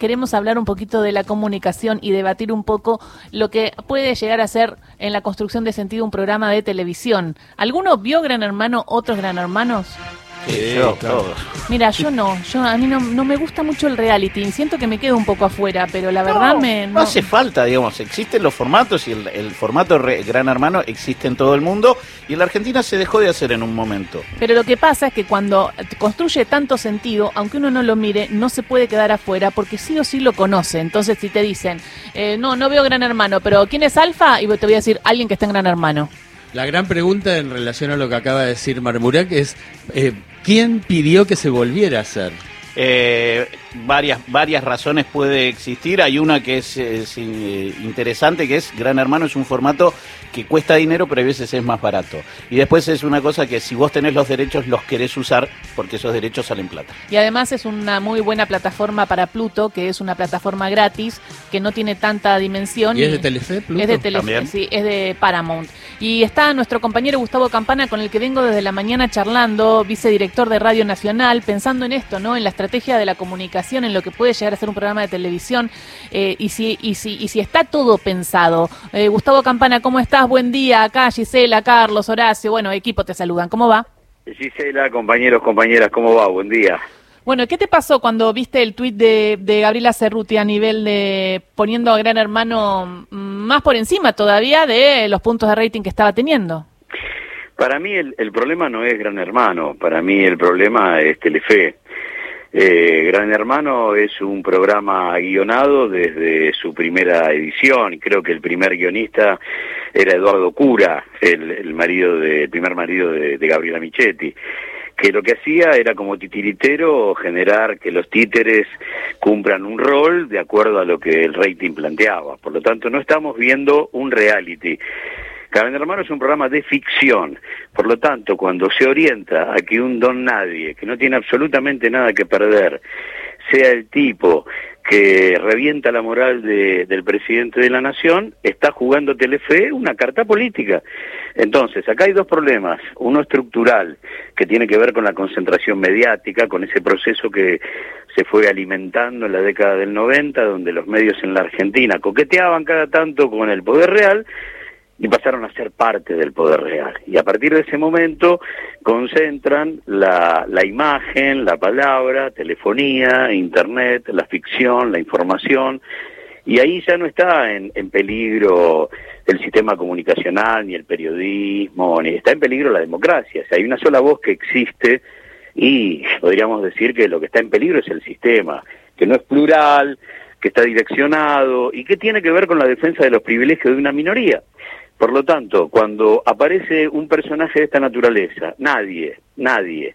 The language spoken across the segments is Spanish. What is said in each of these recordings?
queremos hablar un poquito de la comunicación y debatir un poco lo que puede llegar a ser en la construcción de sentido un programa de televisión. ¿Alguno vio Gran Hermano, otros Gran Hermanos? Sí, yo, todos. Mira, yo no, yo a mí no, no, me gusta mucho el reality, siento que me quedo un poco afuera, pero la verdad me... No, hace falta, digamos, existen los formatos y el, formato Gran Hermano existe en todo el mundo y en la Argentina se dejó de hacer en un momento. Pero lo que pasa es que cuando construye tanto sentido, aunque uno no lo mire, no se puede quedar afuera porque sí o sí lo conoce. Entonces si te dicen, eh, no, no veo Gran Hermano, pero ¿quién es Alfa? Y te voy a decir, alguien que está en Gran Hermano. La gran pregunta en relación a lo que acaba de decir Marmurak es, eh, ¿quién pidió que se volviera a hacer? Eh, varias, varias razones puede existir. Hay una que es, eh, interesante, que es Gran Hermano es un formato que cuesta dinero, pero a veces es más barato. Y después es una cosa que si vos tenés los derechos, los querés usar porque esos derechos salen plata. Y además es una muy buena plataforma para Pluto, que es una plataforma gratis, que no tiene tanta dimensión. ¿Y, es de Telefe, Pluto? Es de Telefe, sí, es de Paramount. Y está nuestro compañero Gustavo Campana, con el que vengo desde la mañana charlando, vicedirector de Radio Nacional, pensando en esto, ¿no? En la estrategia de la comunicación, en lo que puede llegar a ser un programa de televisión, eh, y, si, y, si, y si está todo pensado. Eh, Gustavo Campana, ¿cómo estás? Buen día. Acá Gisela, Carlos, Horacio, bueno, equipo te saludan. ¿Cómo va? Gisela, compañeros, compañeras, ¿cómo va? Buen día. Bueno, ¿qué te pasó cuando viste el tuit de, de, Gabriela Cerruti a nivel de poniendo a Gran Hermano más por encima todavía de los puntos de rating que estaba teniendo? Para mí el, el problema no es Gran Hermano, para mí el problema es Telefe. Eh, Gran Hermano es un programa guionado desde su primera edición. Creo que el primer guionista era Eduardo Cura, el, marido de, el primer marido de, Gabriela Michetti que lo que hacía era como titiritero generar que los títeres cumplan un rol de acuerdo a lo que el rating planteaba. Por lo tanto, no estamos viendo un reality. Gran Hermano es un programa de ficción, por lo tanto, cuando se orienta a que un don nadie, que no tiene absolutamente nada que perder, sea el tipo que revienta la moral de, del presidente de la nación, está jugando Telefe una carta política. Entonces, acá hay dos problemas. Uno estructural, que tiene que ver con la concentración mediática, con ese proceso que se fue alimentando en la década del 90, donde los medios en la Argentina coqueteaban cada tanto con el poder real, y pasaron a ser parte del poder real. Y a partir de ese momento concentran la, la imagen, la palabra, telefonía, internet, la ficción, la información, y ahí ya no está en, en, peligro el sistema comunicacional, ni el periodismo, ni está en peligro la democracia. O hay una sola voz que existe y podríamos decir que lo que está en peligro es el sistema, que no es plural, que está direccionado y que tiene que ver con la defensa de los privilegios de una minoría. Por lo tanto, cuando aparece un personaje de esta naturaleza, nadie, nadie,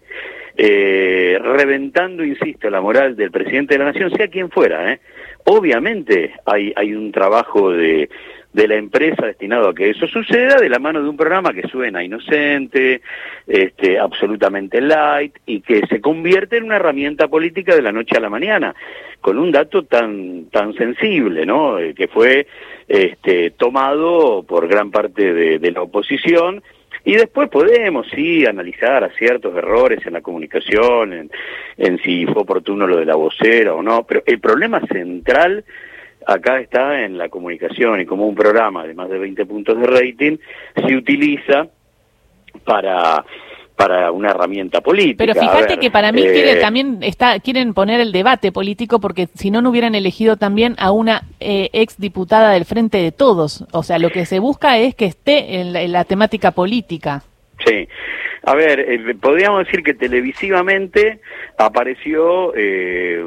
eh, reventando, insisto, la moral del presidente de la nación, sea quien fuera, ¿eh? obviamente hay, hay un trabajo de, de la empresa destinado a que eso suceda de la mano de un programa que suena inocente, este, absolutamente light y que se convierte en una herramienta política de la noche a la mañana, con un dato tan tan sensible, ¿no? Eh, que fue este, tomado por gran parte de, la oposición. Y después podemos, sí, analizar a ciertos errores en la comunicación, en, en si fue oportuno lo de la vocera o no, pero el problema central acá está en la comunicación y como un programa de más de 20 puntos de rating se utiliza para para una herramienta política. Pero fíjate que para mí quiere, eh, también está, quieren poner el debate político porque si no, no hubieran elegido también a una eh, ex diputada del Frente de Todos. O sea, lo que se busca es que esté en la, temática política. Sí. A ver, eh, podríamos decir que televisivamente apareció, eh,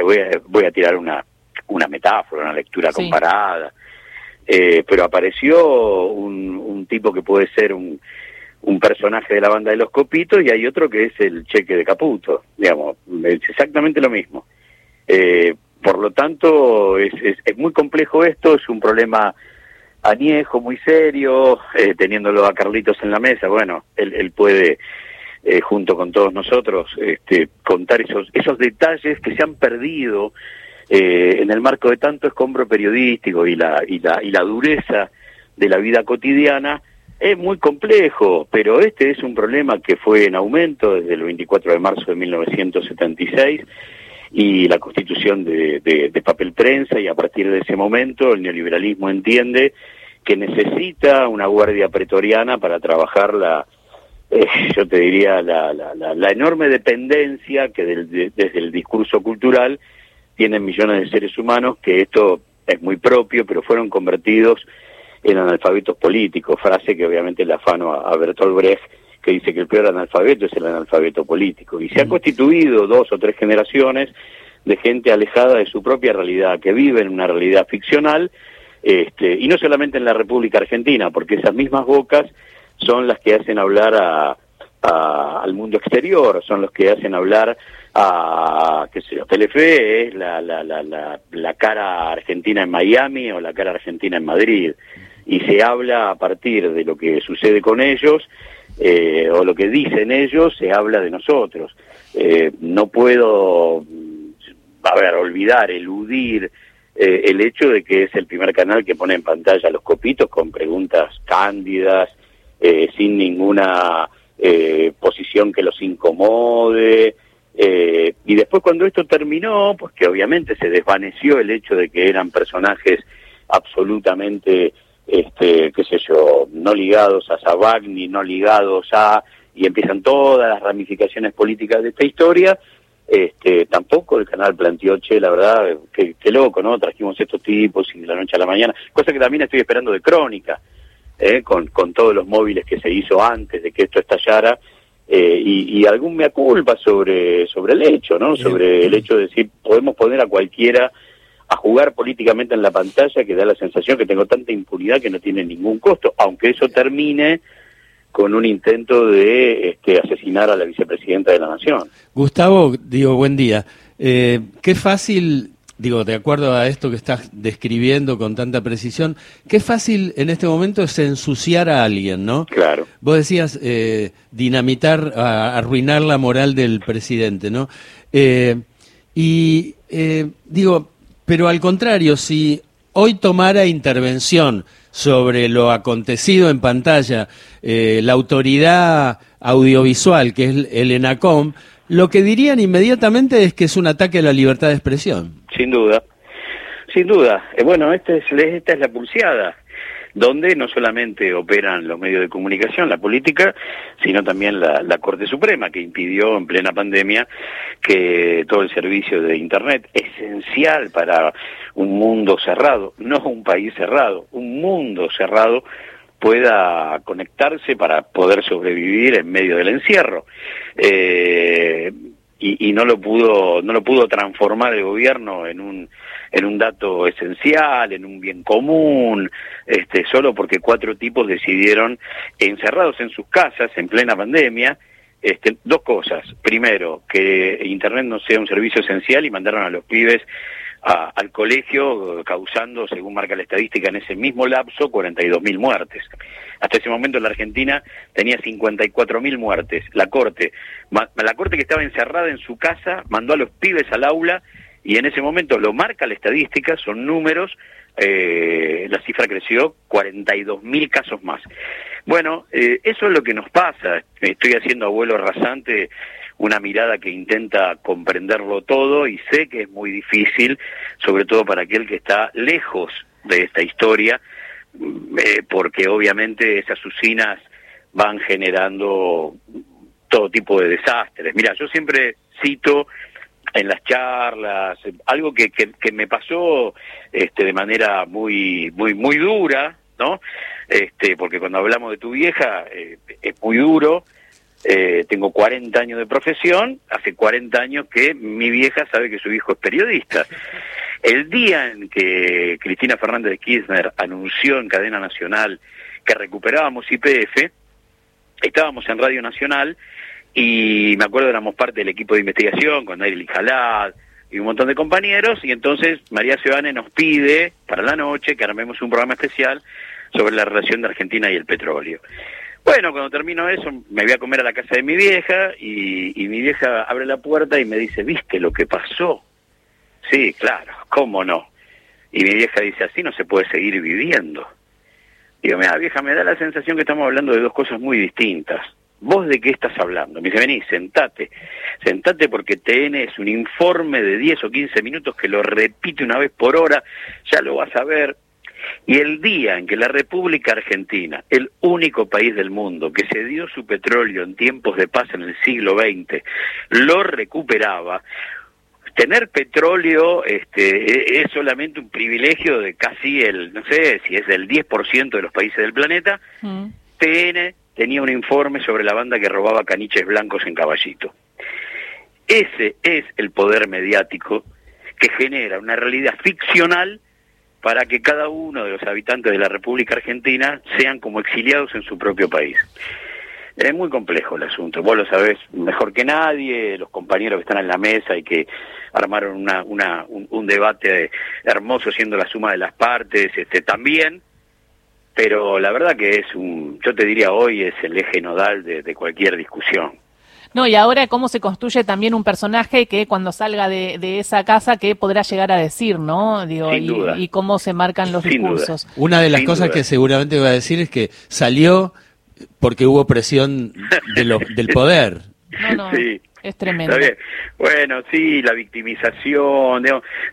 voy, a, voy a tirar una, una metáfora, una lectura comparada, pero apareció un, un tipo que puede ser un un personaje de la banda de los Copitos y hay otro que es el cheque de Caputo, digamos, es exactamente lo mismo. Eh, por lo tanto, es, es, muy complejo esto, es un problema añejo, muy serio, eh, teniéndolo a Carlitos en la mesa, bueno, él, él puede, eh, junto con todos nosotros, este, contar esos, esos detalles que se han perdido en el marco de tanto escombro periodístico y la, y la, y la dureza de la vida cotidiana, es muy complejo, pero este es un problema que fue en aumento desde el 24 de marzo de 1976 y la constitución de, de, papel prensa y a partir de ese momento el neoliberalismo entiende que necesita una guardia pretoriana para trabajar la, eh, yo te diría, la, la, la, enorme dependencia que desde el discurso cultural tienen millones de seres humanos, que esto es muy propio, pero fueron convertidos en analfabetos políticos, frase que obviamente le afano a, a Bertolt Brecht, que dice que el peor analfabeto es el analfabeto político. Y se ha constituido dos o tres generaciones de gente alejada de su propia realidad, que vive en una realidad ficcional, este, y no solamente en la República Argentina, porque esas mismas bocas son las que hacen hablar a, al mundo exterior, son los que hacen hablar a, qué sé yo, Telefe es la, la, la, la, cara argentina en Miami o la cara argentina en Madrid, y se habla a partir de lo que sucede con ellos eh, o lo que dicen ellos, se habla de nosotros. Eh, no puedo, a ver, olvidar, eludir eh, el hecho de que es el primer canal que pone en pantalla los copitos con preguntas cándidas, sin ninguna posición que los incomode. y después cuando esto terminó, pues que obviamente se desvaneció el hecho de que eran personajes absolutamente este, qué sé yo, no ligados a Sabagni, no ligados a, y empiezan todas las ramificaciones políticas de esta historia, este, tampoco el canal planteó, che, la verdad, qué, loco, ¿no? Trajimos estos tipos y de la noche a la mañana, cosa que también estoy esperando de crónica, ¿eh? con, con todos los móviles que se hizo antes de que esto estallara, eh, y, y, algún mea culpa sobre, sobre el hecho, ¿no? Sobre el hecho de decir, podemos poner a cualquiera a jugar políticamente en la pantalla que da la sensación que tengo tanta impunidad que no tiene ningún costo, aunque eso termine con un intento de este, asesinar a la vicepresidenta de la Nación. Gustavo, digo, buen día. Eh, qué fácil, digo, de acuerdo a esto que estás describiendo con tanta precisión, qué fácil en este momento es ensuciar a alguien, ¿no? Claro. Vos decías eh, dinamitar, arruinar la moral del presidente, ¿no? Eh, y digo, pero al contrario, si hoy tomara intervención sobre lo acontecido en pantalla eh, la autoridad audiovisual, que es el ENACOM, lo que dirían inmediatamente es que es un ataque a la libertad de expresión. Sin duda, sin duda. Eh, bueno, esta es, esta es la pulseada donde no solamente operan los medios de comunicación, la política, sino también la, Corte Suprema, que impidió en plena pandemia que todo el servicio de Internet, esencial para un mundo cerrado, no un país cerrado, un mundo cerrado, pueda conectarse para poder sobrevivir en medio del encierro. Eh, y, y, no lo pudo no lo pudo transformar el gobierno en un en un dato esencial, en un bien común, este, solo porque cuatro tipos decidieron, encerrados en sus casas en plena pandemia, este, dos cosas. Primero, que Internet no sea un servicio esencial y mandaron a los pibes al colegio, causando, según marca la estadística, en ese mismo lapso, 42.000 muertes. Hasta ese momento la Argentina tenía 54.000 muertes. La Corte, la Corte que estaba encerrada en su casa, mandó a los pibes al aula y en ese momento lo marca la estadística, son números, eh, la cifra creció 42 mil casos más. Bueno, eh, eso es lo que nos pasa. Estoy haciendo abuelo rasante una mirada que intenta comprenderlo todo y sé que es muy difícil, sobre todo para aquel que está lejos de esta historia, eh, porque obviamente esas usinas van generando todo tipo de desastres. Mira, yo siempre cito en las charlas, algo que, que, me pasó este, de manera muy, muy, muy dura, ¿no? Este, porque cuando hablamos de tu vieja eh, es muy duro. Eh, tengo 40 años de profesión, hace 40 años que mi vieja sabe que su hijo es periodista. El día en que Cristina Fernández de Kirchner anunció en cadena nacional que recuperábamos IPF, estábamos en Radio Nacional y me acuerdo éramos parte del equipo de investigación con Nair Jalad y un montón de compañeros, y entonces María Sebane nos pide para la noche que armemos un programa especial sobre la relación de Argentina y el petróleo. Bueno, cuando termino eso, me voy a comer a la casa de mi vieja y, mi vieja abre la puerta y me dice, ¿viste lo que pasó? Sí, claro, ¿cómo no? Y mi vieja dice, así no se puede seguir viviendo. Digo, mira, vieja, me da la sensación que estamos hablando de dos cosas muy distintas. ¿vos de qué estás hablando? Me dice, vení, sentate, sentate porque TN es un informe de 10 o 15 minutos que lo repite una vez por hora, ya lo vas a ver. Y el día en que la República Argentina, el único país del mundo que se dio su petróleo en tiempos de paz en el siglo XX, lo recuperaba, tener petróleo este, e-, es solamente un privilegio de casi el, no sé si es del 10% de los países del planeta. Mm. TN tenía un informe sobre la banda que robaba caniches blancos en Caballito. Ese es el poder mediático que genera una realidad ficcional para que cada uno de los habitantes de la República Argentina sean como exiliados en su propio país. Es muy complejo el asunto, vos lo sabés mejor que nadie, los compañeros que están en la mesa y que armaron una, una, un, debate hermoso siendo la suma de las partes, este, también, pero la verdad que es un, yo te diría hoy es el eje nodal de, cualquier discusión. No, y ahora cómo se construye también un personaje que cuando salga de, esa casa, que podrá llegar a decir, ¿no? Digo, y, cómo se marcan los discursos. Una de las cosas que seguramente va a decir es que salió porque hubo presión de lo, del poder. No, no, es tremendo. Bueno, sí, la victimización,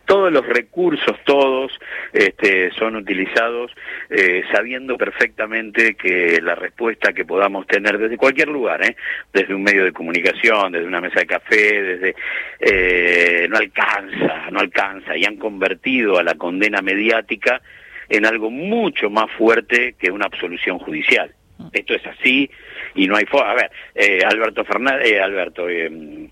todos los recursos, todos este, son utilizados eh, sabiendo perfectamente que la respuesta que podamos tener desde cualquier lugar, ¿eh? desde un medio de comunicación, desde una mesa de café, desde eh, no alcanza, no alcanza, y han convertido a la condena mediática en algo mucho más fuerte que una absolución judicial. Esto es así y no hay forma. A ver, eh, Alberto Fernández, eh, Alberto eh,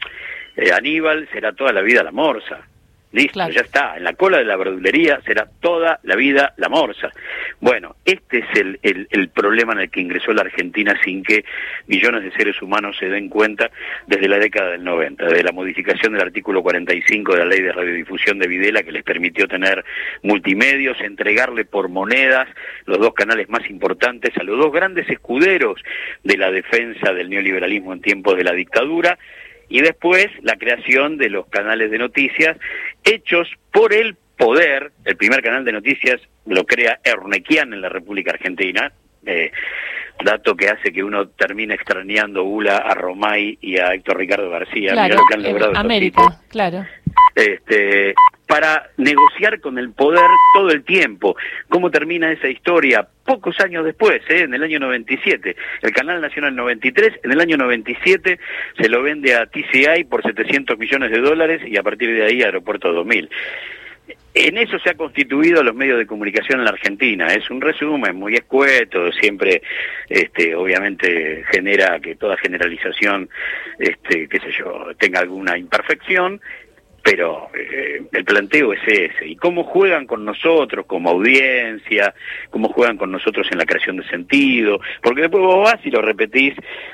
Aníbal será toda la vida la morsa. Listo, ya está. En la cola de la verdulería será toda la vida la morsa. Bueno, este es el, el, problema en el que ingresó la Argentina sin que millones de seres humanos se den cuenta desde la década del 90, desde la modificación del artículo 45 de la ley de radiodifusión de Videla que les permitió tener multimedios, entregarle por monedas los dos canales más importantes a los dos grandes escuderos de la defensa del neoliberalismo en tiempos de la dictadura y después la creación de los canales de noticias hechos por el poder. El primer canal de noticias lo crea Ernequian en la República Argentina, eh, dato que hace que uno termine extrañando Ula a Romay y a Héctor Ricardo García. Claro, América, claro. Este, para negociar con el poder todo el tiempo. ¿Cómo termina esa historia? Pocos años después, ¿eh? en el año 97. El Canal Nacional 93, en el año 97 se lo vende a TCI por 700 millones de dólares y a partir de ahí Aeropuerto 2000. En eso se ha constituido los medios de comunicación en la Argentina. Es un resumen muy escueto, siempre, este, obviamente, genera que toda generalización, este, qué sé yo, tenga alguna imperfección pero eh, el planteo es ese. ¿Y cómo juegan con nosotros como audiencia? ¿Cómo juegan con nosotros en la creación de sentido? Porque después vos vas y lo repetís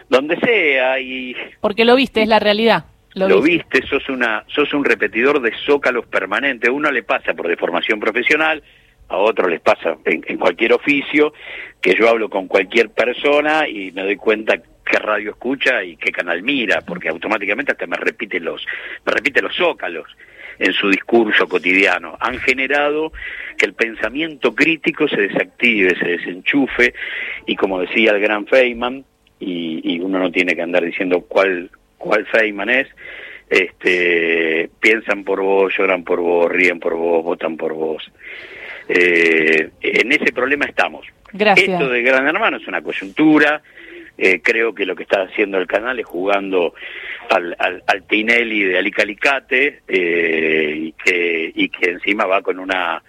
donde sea y... Porque lo viste, es la realidad. Lo, viste. sos, una, sos un repetidor de zócalos permanente. Uno le pasa por deformación profesional, a otro les pasa en, en cualquier oficio, que yo hablo con cualquier persona y me doy cuenta qué radio escucha y qué canal mira, porque automáticamente hasta me repite los, me repite los zócalos en su discurso cotidiano. Han generado que el pensamiento crítico se desactive, se desenchufe, y como decía el gran Feynman, y, uno no tiene que andar diciendo cuál, cuál Feynman es, este, piensan por vos, lloran por vos, ríen por vos, votan por vos. Eh, en ese problema estamos. Gracias. Esto de Gran Hermano es una coyuntura, eh, creo que lo que está haciendo el canal es jugando al, al, Tinelli de Alicalicate eh, y, que, y que encima va con una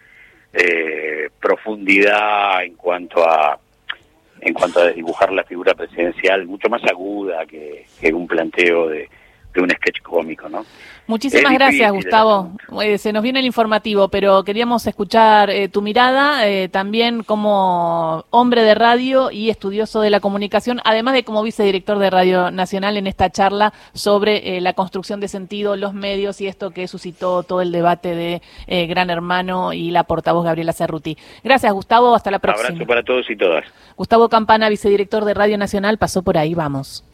eh, profundidad en cuanto a en cuanto a dibujar la figura presidencial mucho más aguda que un planteo de, de un sketch cómico, ¿no? Muchísimas gracias, Gustavo. Eh, se nos viene el informativo, pero queríamos escuchar eh, tu mirada eh, también como hombre de radio y estudioso de la comunicación, además de como vicedirector de Radio Nacional en esta charla sobre la construcción de sentido, los medios y esto que suscitó todo el debate de Gran Hermano y la portavoz Gabriela Cerruti. Gracias, Gustavo. Hasta la próxima. Abrazo para todos y todas. Gustavo Campana, vicedirector de Radio Nacional, pasó por ahí. Vamos.